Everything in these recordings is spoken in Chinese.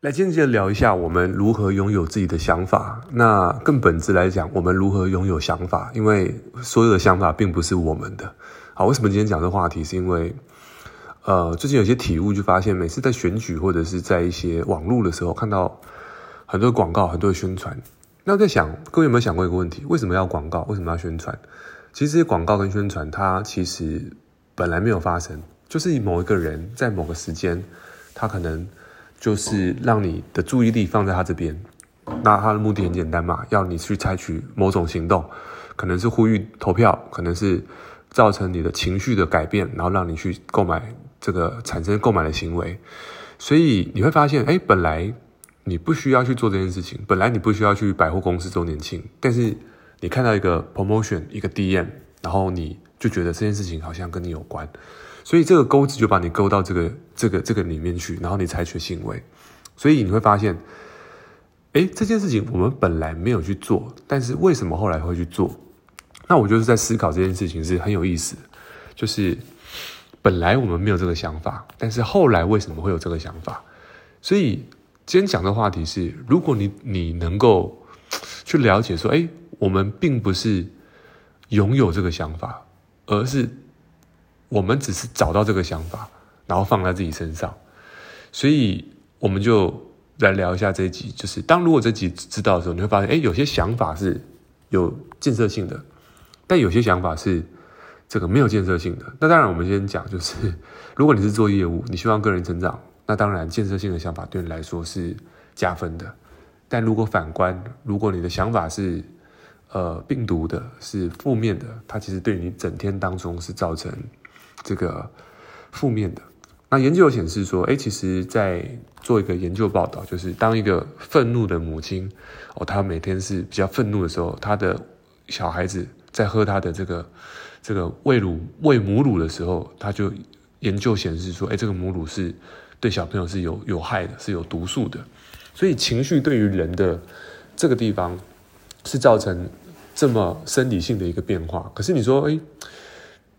来间接聊一下我们如何拥有自己的想法。那更本质来讲，我们如何拥有想法？因为所有的想法并不是我们的。好，为什么今天讲这话题？是因为，呃，最近有些体悟，就发现每次在选举或者是在一些网络的时候，看到很多广告、很多的宣传。那在想，各位有没有想过一个问题？为什么要广告？为什么要宣传？其实这些广告跟宣传，它其实本来没有发生，就是某一个人在某个时间，他可能。就是让你的注意力放在他这边，那他的目的很简单嘛，要你去采取某种行动，可能是呼吁投票，可能是造成你的情绪的改变，然后让你去购买这个产生购买的行为。所以你会发现，哎，本来你不需要去做这件事情，本来你不需要去百货公司周年庆，但是你看到一个 promotion，一个 DM，然后你就觉得这件事情好像跟你有关。所以这个钩子就把你勾到这个这个这个里面去，然后你采取行为。所以你会发现，哎，这件事情我们本来没有去做，但是为什么后来会去做？那我就是在思考这件事情是很有意思，就是本来我们没有这个想法，但是后来为什么会有这个想法？所以今天讲的话题是，如果你你能够去了解说，哎，我们并不是拥有这个想法，而是。我们只是找到这个想法，然后放在自己身上，所以我们就来聊一下这集。就是当如果这集知道的时候，你会发现，哎，有些想法是有建设性的，但有些想法是这个没有建设性的。那当然，我们先讲，就是 如果你是做业务，你希望个人成长，那当然建设性的想法对你来说是加分的。但如果反观，如果你的想法是呃病毒的，是负面的，它其实对你整天当中是造成。这个负面的，那研究显示说，哎，其实，在做一个研究报道，就是当一个愤怒的母亲，哦，她每天是比较愤怒的时候，她的小孩子在喝她的这个这个喂乳喂母乳的时候，他就研究显示说，哎，这个母乳是对小朋友是有有害的，是有毒素的，所以情绪对于人的这个地方是造成这么生理性的一个变化。可是你说，哎。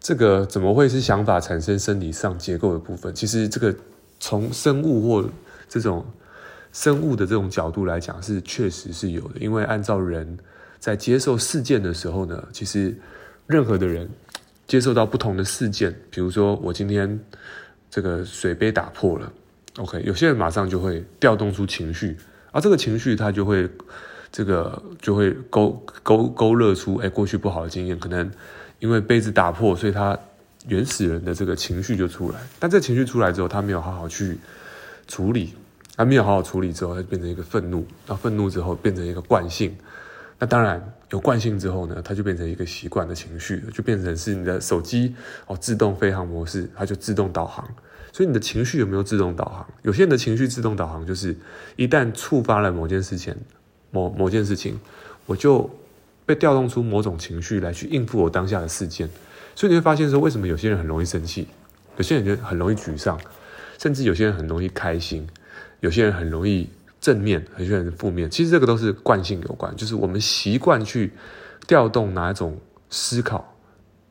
这个怎么会是想法产生生理上结构的部分？其实这个从生物或这种生物的这种角度来讲，是确实是有的。因为按照人在接受事件的时候呢，其实任何的人接受到不同的事件，比如说我今天这个水杯打破了，OK，有些人马上就会调动出情绪，而这个情绪它就会这个就会勾勾勾勒出哎过去不好的经验，可能。因为杯子打破，所以他原始人的这个情绪就出来。但这情绪出来之后，他没有好好去处理，他没有好好处理之后，他变成一个愤怒。那愤怒之后变成一个惯性。那当然有惯性之后呢，它就变成一个习惯的情绪，就变成是你的手机哦自动飞航模式，它就自动导航。所以你的情绪有没有自动导航？有些人的情绪自动导航就是一旦触发了某件事情，某某件事情，我就。被调动出某种情绪来去应付我当下的事件，所以你会发现说，为什么有些人很容易生气，有些人就很容易沮丧，甚至有些人很容易开心，有些人很容易正面，有些人负面。其实这个都是惯性有关，就是我们习惯去调动哪一种思考，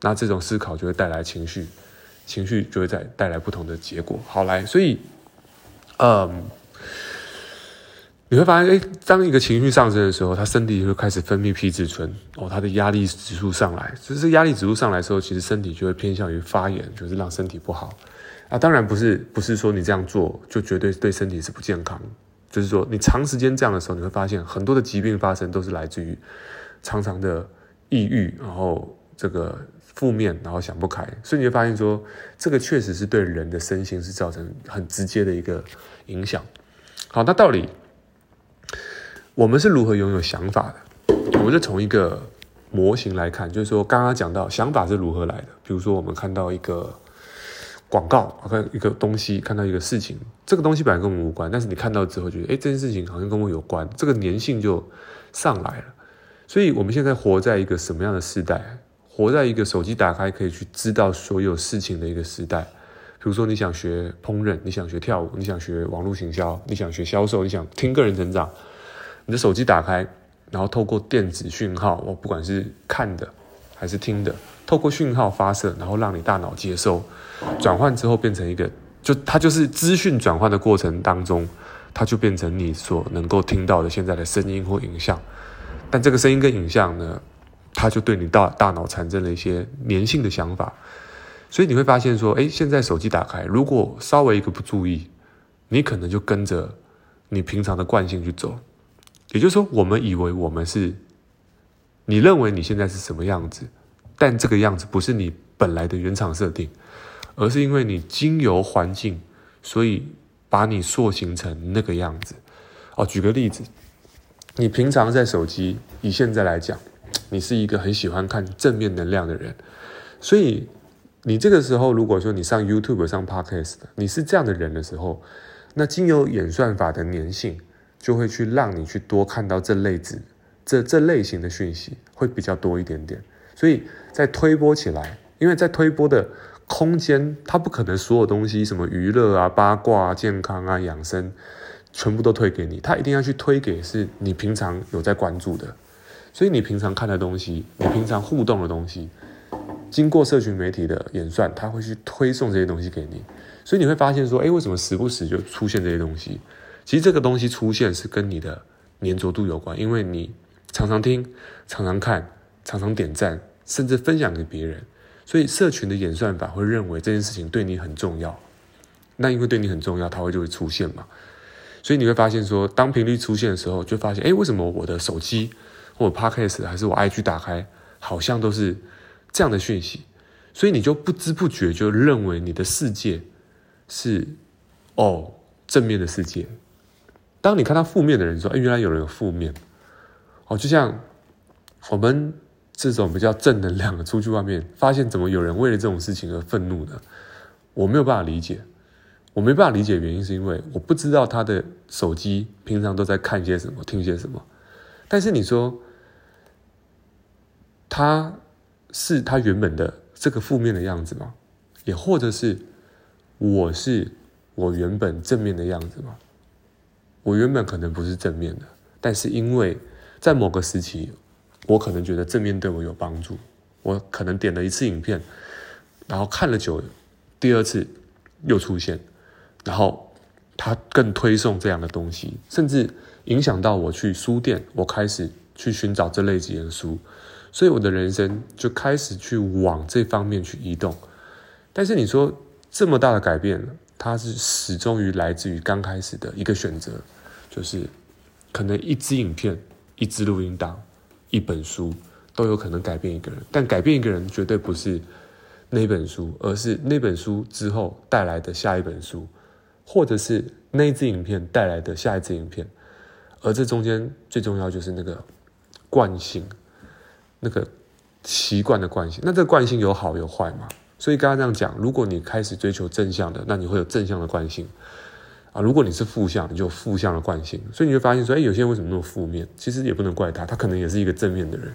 那这种思考就会带来情绪，情绪就会再带来不同的结果。好来，所以，嗯。你会发现，哎，当一个情绪上升的时候，他身体就会开始分泌皮质醇，哦，他的压力指数上来，就是压力指数上来的时候，其实身体就会偏向于发炎，就是让身体不好。啊，当然不是，不是说你这样做就绝对对身体是不健康，就是说你长时间这样的时候，你会发现很多的疾病发生都是来自于常常的抑郁，然后这个负面，然后想不开，所以你会发现说，这个确实是对人的身心是造成很直接的一个影响。好，那到底，我们是如何拥有想法的？我们就从一个模型来看，就是说，刚刚讲到想法是如何来的。比如说，我们看到一个广告，看一个东西，看到一个事情，这个东西本来跟我们无关，但是你看到之后觉得，哎，这件事情好像跟我有关，这个粘性就上来了。所以，我们现在活在一个什么样的时代？活在一个手机打开可以去知道所有事情的一个时代。比如说，你想学烹饪，你想学跳舞，你想学网络行销，你想学销售，你想听个人成长。你的手机打开，然后透过电子讯号，我，不管是看的还是听的，透过讯号发射，然后让你大脑接收，转换之后变成一个，就它就是资讯转换的过程当中，它就变成你所能够听到的现在的声音或影像。但这个声音跟影像呢，它就对你大大脑产生了一些粘性的想法。所以你会发现说，诶，现在手机打开，如果稍微一个不注意，你可能就跟着你平常的惯性去走。也就是说，我们以为我们是，你认为你现在是什么样子，但这个样子不是你本来的原厂设定，而是因为你经由环境，所以把你塑形成那个样子。哦，举个例子，你平常在手机，以现在来讲，你是一个很喜欢看正面能量的人，所以。你这个时候，如果说你上 YouTube 上 Podcast，你是这样的人的时候，那经由演算法的粘性，就会去让你去多看到这类子、这这类型的讯息，会比较多一点点。所以在推播起来，因为在推播的空间，它不可能所有东西，什么娱乐啊、八卦啊、健康啊、养生，全部都推给你，它一定要去推给是你平常有在关注的，所以你平常看的东西，你平常互动的东西。经过社群媒体的演算，他会去推送这些东西给你，所以你会发现说，诶，为什么时不时就出现这些东西？其实这个东西出现是跟你的黏着度有关，因为你常常听、常常看、常常点赞，甚至分享给别人，所以社群的演算法会认为这件事情对你很重要。那因为对你很重要，它会就会出现嘛。所以你会发现说，当频率出现的时候，就发现，诶，为什么我的手机或者 Podcast 还是我 IG 打开，好像都是。这样的讯息，所以你就不知不觉就认为你的世界是哦正面的世界。当你看到负面的人说：“哎，原来有人有负面。”哦，就像我们这种比较正能量的出去外面，发现怎么有人为了这种事情而愤怒呢？我没有办法理解，我没办法理解原因是因为我不知道他的手机平常都在看些什么、听些什么。但是你说他。是他原本的这个负面的样子吗？也或者是我是我原本正面的样子吗？我原本可能不是正面的，但是因为在某个时期，我可能觉得正面对我有帮助，我可能点了一次影片，然后看了久，第二次又出现，然后他更推送这样的东西，甚至影响到我去书店，我开始去寻找这类型的书。所以我的人生就开始去往这方面去移动，但是你说这么大的改变，它是始终于来自于刚开始的一个选择，就是可能一支影片、一支录音档、一本书都有可能改变一个人，但改变一个人绝对不是那本书，而是那本书之后带来的下一本书，或者是那一支影片带来的下一支影片，而这中间最重要就是那个惯性。那个习惯的惯性，那这惯性有好有坏嘛？所以刚刚这样讲，如果你开始追求正向的，那你会有正向的惯性啊；如果你是负向，你就负向的惯性。所以你会发现说，哎，有些人为什么那么负面？其实也不能怪他，他可能也是一个正面的人，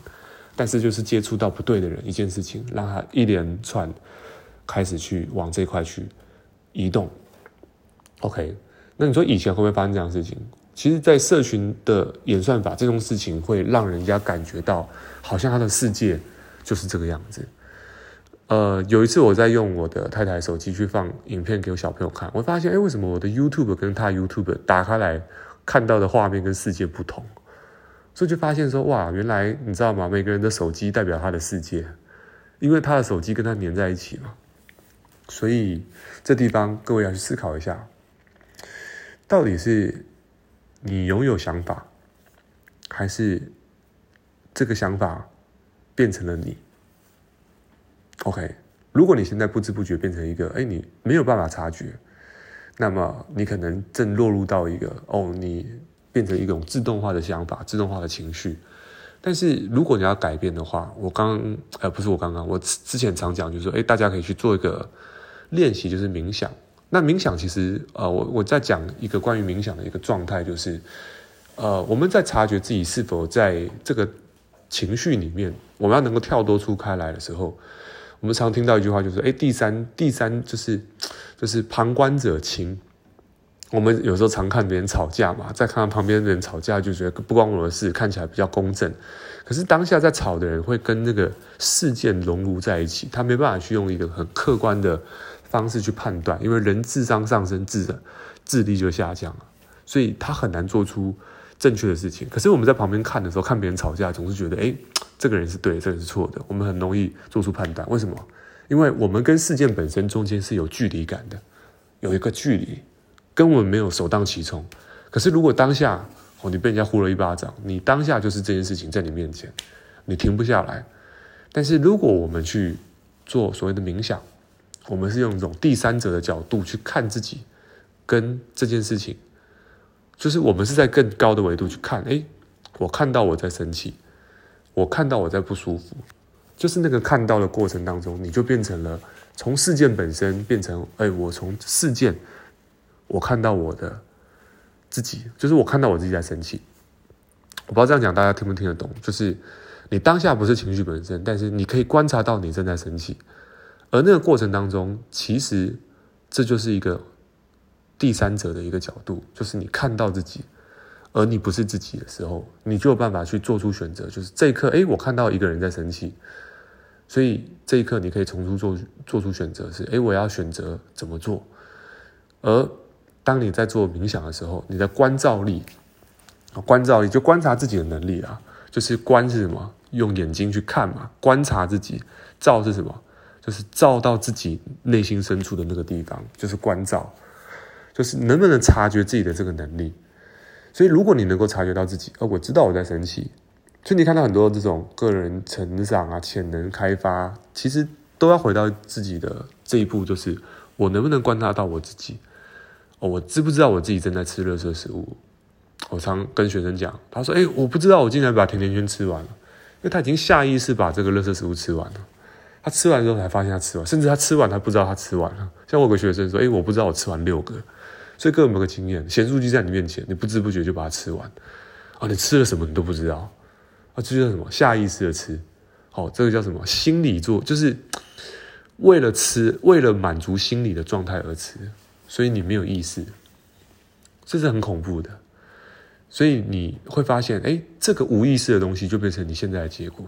但是就是接触到不对的人，一件事情让他一连串开始去往这块去移动。OK，那你说以前会不会发生这样的事情？其实，在社群的演算法这种事情，会让人家感觉到，好像他的世界就是这个样子。呃，有一次我在用我的太太手机去放影片给我小朋友看，我发现，哎，为什么我的 YouTube 跟他 YouTube 打开来看到的画面跟世界不同？所以就发现说，哇，原来你知道吗？每个人的手机代表他的世界，因为他的手机跟他粘在一起嘛。所以这地方各位要去思考一下，到底是。你拥有想法，还是这个想法变成了你？OK，如果你现在不知不觉变成一个，哎，你没有办法察觉，那么你可能正落入到一个，哦，你变成一种自动化的想法、自动化的情绪。但是如果你要改变的话，我刚，呃，不是我刚刚，我之前常讲，就是说，哎，大家可以去做一个练习，就是冥想。那冥想其实，呃，我我在讲一个关于冥想的一个状态，就是，呃，我们在察觉自己是否在这个情绪里面，我们要能够跳脱出开来的时候，我们常听到一句话，就是，哎，第三，第三就是，就是旁观者清。我们有时候常看别人吵架嘛，再看到旁边的人吵架，就觉得不关我的事，看起来比较公正。可是当下在吵的人会跟那个事件融入在一起，他没办法去用一个很客观的。方式去判断，因为人智商上升，智智力就下降了。所以他很难做出正确的事情。可是我们在旁边看的时候，看别人吵架，总是觉得，哎，这个人是对，这个人是错的。我们很容易做出判断。为什么？因为我们跟事件本身中间是有距离感的，有一个距离，跟我们没有首当其冲。可是如果当下，哦，你被人家呼了一巴掌，你当下就是这件事情在你面前，你停不下来。但是如果我们去做所谓的冥想，我们是用一种第三者的角度去看自己跟这件事情，就是我们是在更高的维度去看。诶，我看到我在生气，我看到我在不舒服，就是那个看到的过程当中，你就变成了从事件本身变成，诶，我从事件，我看到我的自己，就是我看到我自己在生气。我不知道这样讲大家听不听得懂，就是你当下不是情绪本身，但是你可以观察到你正在生气。而那个过程当中，其实这就是一个第三者的一个角度，就是你看到自己，而你不是自己的时候，你就有办法去做出选择。就是这一刻，诶，我看到一个人在生气，所以这一刻你可以从中做做出选择，是诶，我要选择怎么做。而当你在做冥想的时候，你的观照力，观照力就观察自己的能力啊，就是观是什么？用眼睛去看嘛，观察自己，照是什么？就是照到自己内心深处的那个地方，就是观照，就是能不能察觉自己的这个能力。所以，如果你能够察觉到自己，呃，我知道我在生气，所以你看到很多这种个人成长啊、潜能开发，其实都要回到自己的这一步，就是我能不能观察到我自己？哦，我知不知道我自己正在吃热色食物？我常跟学生讲，他说：“诶，我不知道我竟然把甜甜圈吃完了，因为他已经下意识把这个热色食物吃完了。”他吃完之后才发现他吃完，甚至他吃完他不知道他吃完了。像我有个学生说：“哎，我不知道我吃完六个。”所以各位有没有个经验？咸酥鸡在你面前，你不知不觉就把它吃完。啊，你吃了什么你都不知道。啊，这叫什么？下意识的吃。好，这个叫什么？心理做，就是为了吃，为了满足心理的状态而吃。所以你没有意识，这是很恐怖的。所以你会发现，哎，这个无意识的东西就变成你现在的结果，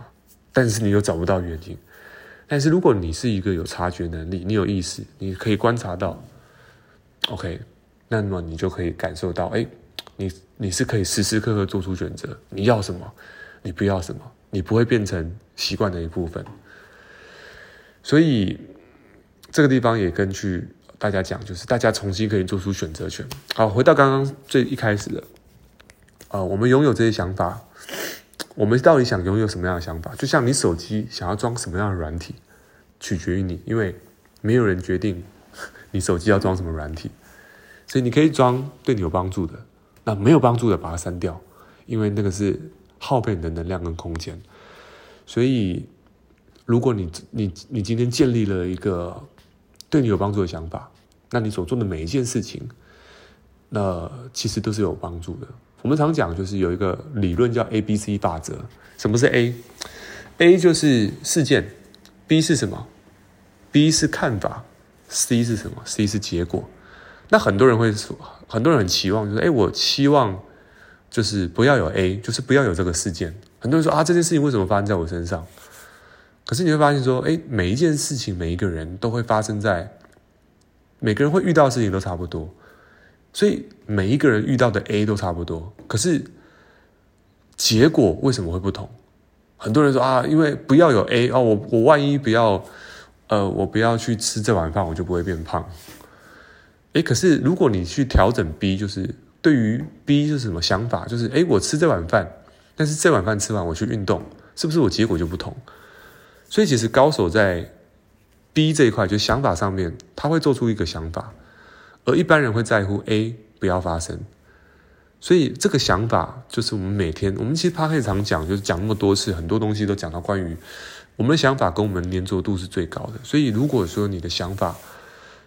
但是你又找不到原因。但是如果你是一个有察觉能力，你有意识，你可以观察到，OK，那么你就可以感受到，哎，你你是可以时时刻刻做出选择，你要什么，你不要什么，你不会变成习惯的一部分。所以这个地方也根据大家讲，就是大家重新可以做出选择权。好，回到刚刚最一开始的，啊、呃，我们拥有这些想法。我们到底想拥有什么样的想法？就像你手机想要装什么样的软体，取决于你，因为没有人决定你手机要装什么软体，所以你可以装对你有帮助的，那没有帮助的把它删掉，因为那个是耗费你的能量跟空间。所以，如果你你你今天建立了一个对你有帮助的想法，那你所做的每一件事情，那其实都是有帮助的。我们常讲，就是有一个理论叫 A B C 法则。什么是 A？A 就是事件，B 是什么？B 是看法，C 是什么？C 是结果。那很多人会说，很多人很期望，就是哎，我期望就是不要有 A，就是不要有这个事件。很多人说啊，这件事情为什么发生在我身上？可是你会发现说，哎，每一件事情，每一个人都会发生在，每个人会遇到的事情都差不多。所以每一个人遇到的 A 都差不多，可是结果为什么会不同？很多人说啊，因为不要有 A 哦，我我万一不要，呃，我不要去吃这碗饭，我就不会变胖。诶，可是如果你去调整 B，就是对于 B 是什么想法？就是诶，我吃这碗饭，但是这碗饭吃完我去运动，是不是我结果就不同？所以其实高手在 B 这一块，就想法上面，他会做出一个想法。而一般人会在乎 A 不要发生，所以这个想法就是我们每天，我们其实 Podcast 常讲，就是讲那么多次，很多东西都讲到关于我们的想法跟我们的粘着度是最高的。所以如果说你的想法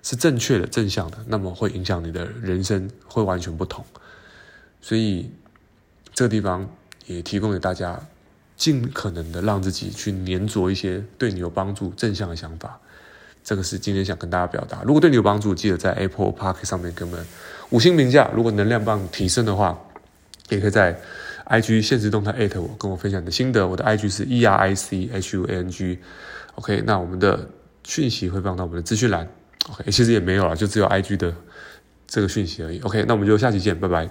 是正确的、正向的，那么会影响你的人生会完全不同。所以这个地方也提供给大家，尽可能的让自己去粘着一些对你有帮助、正向的想法。这个是今天想跟大家表达。如果对你有帮助，记得在 Apple Park 上面给我们五星评价。如果能量棒提升的话，也可以在 IG 限时动态艾特我，跟我分享你的心得。我的 IG 是 E R I C H U A N G。OK，那我们的讯息会放到我们的资讯栏。OK，其实也没有了，就只有 IG 的这个讯息而已。OK，那我们就下期见，拜拜。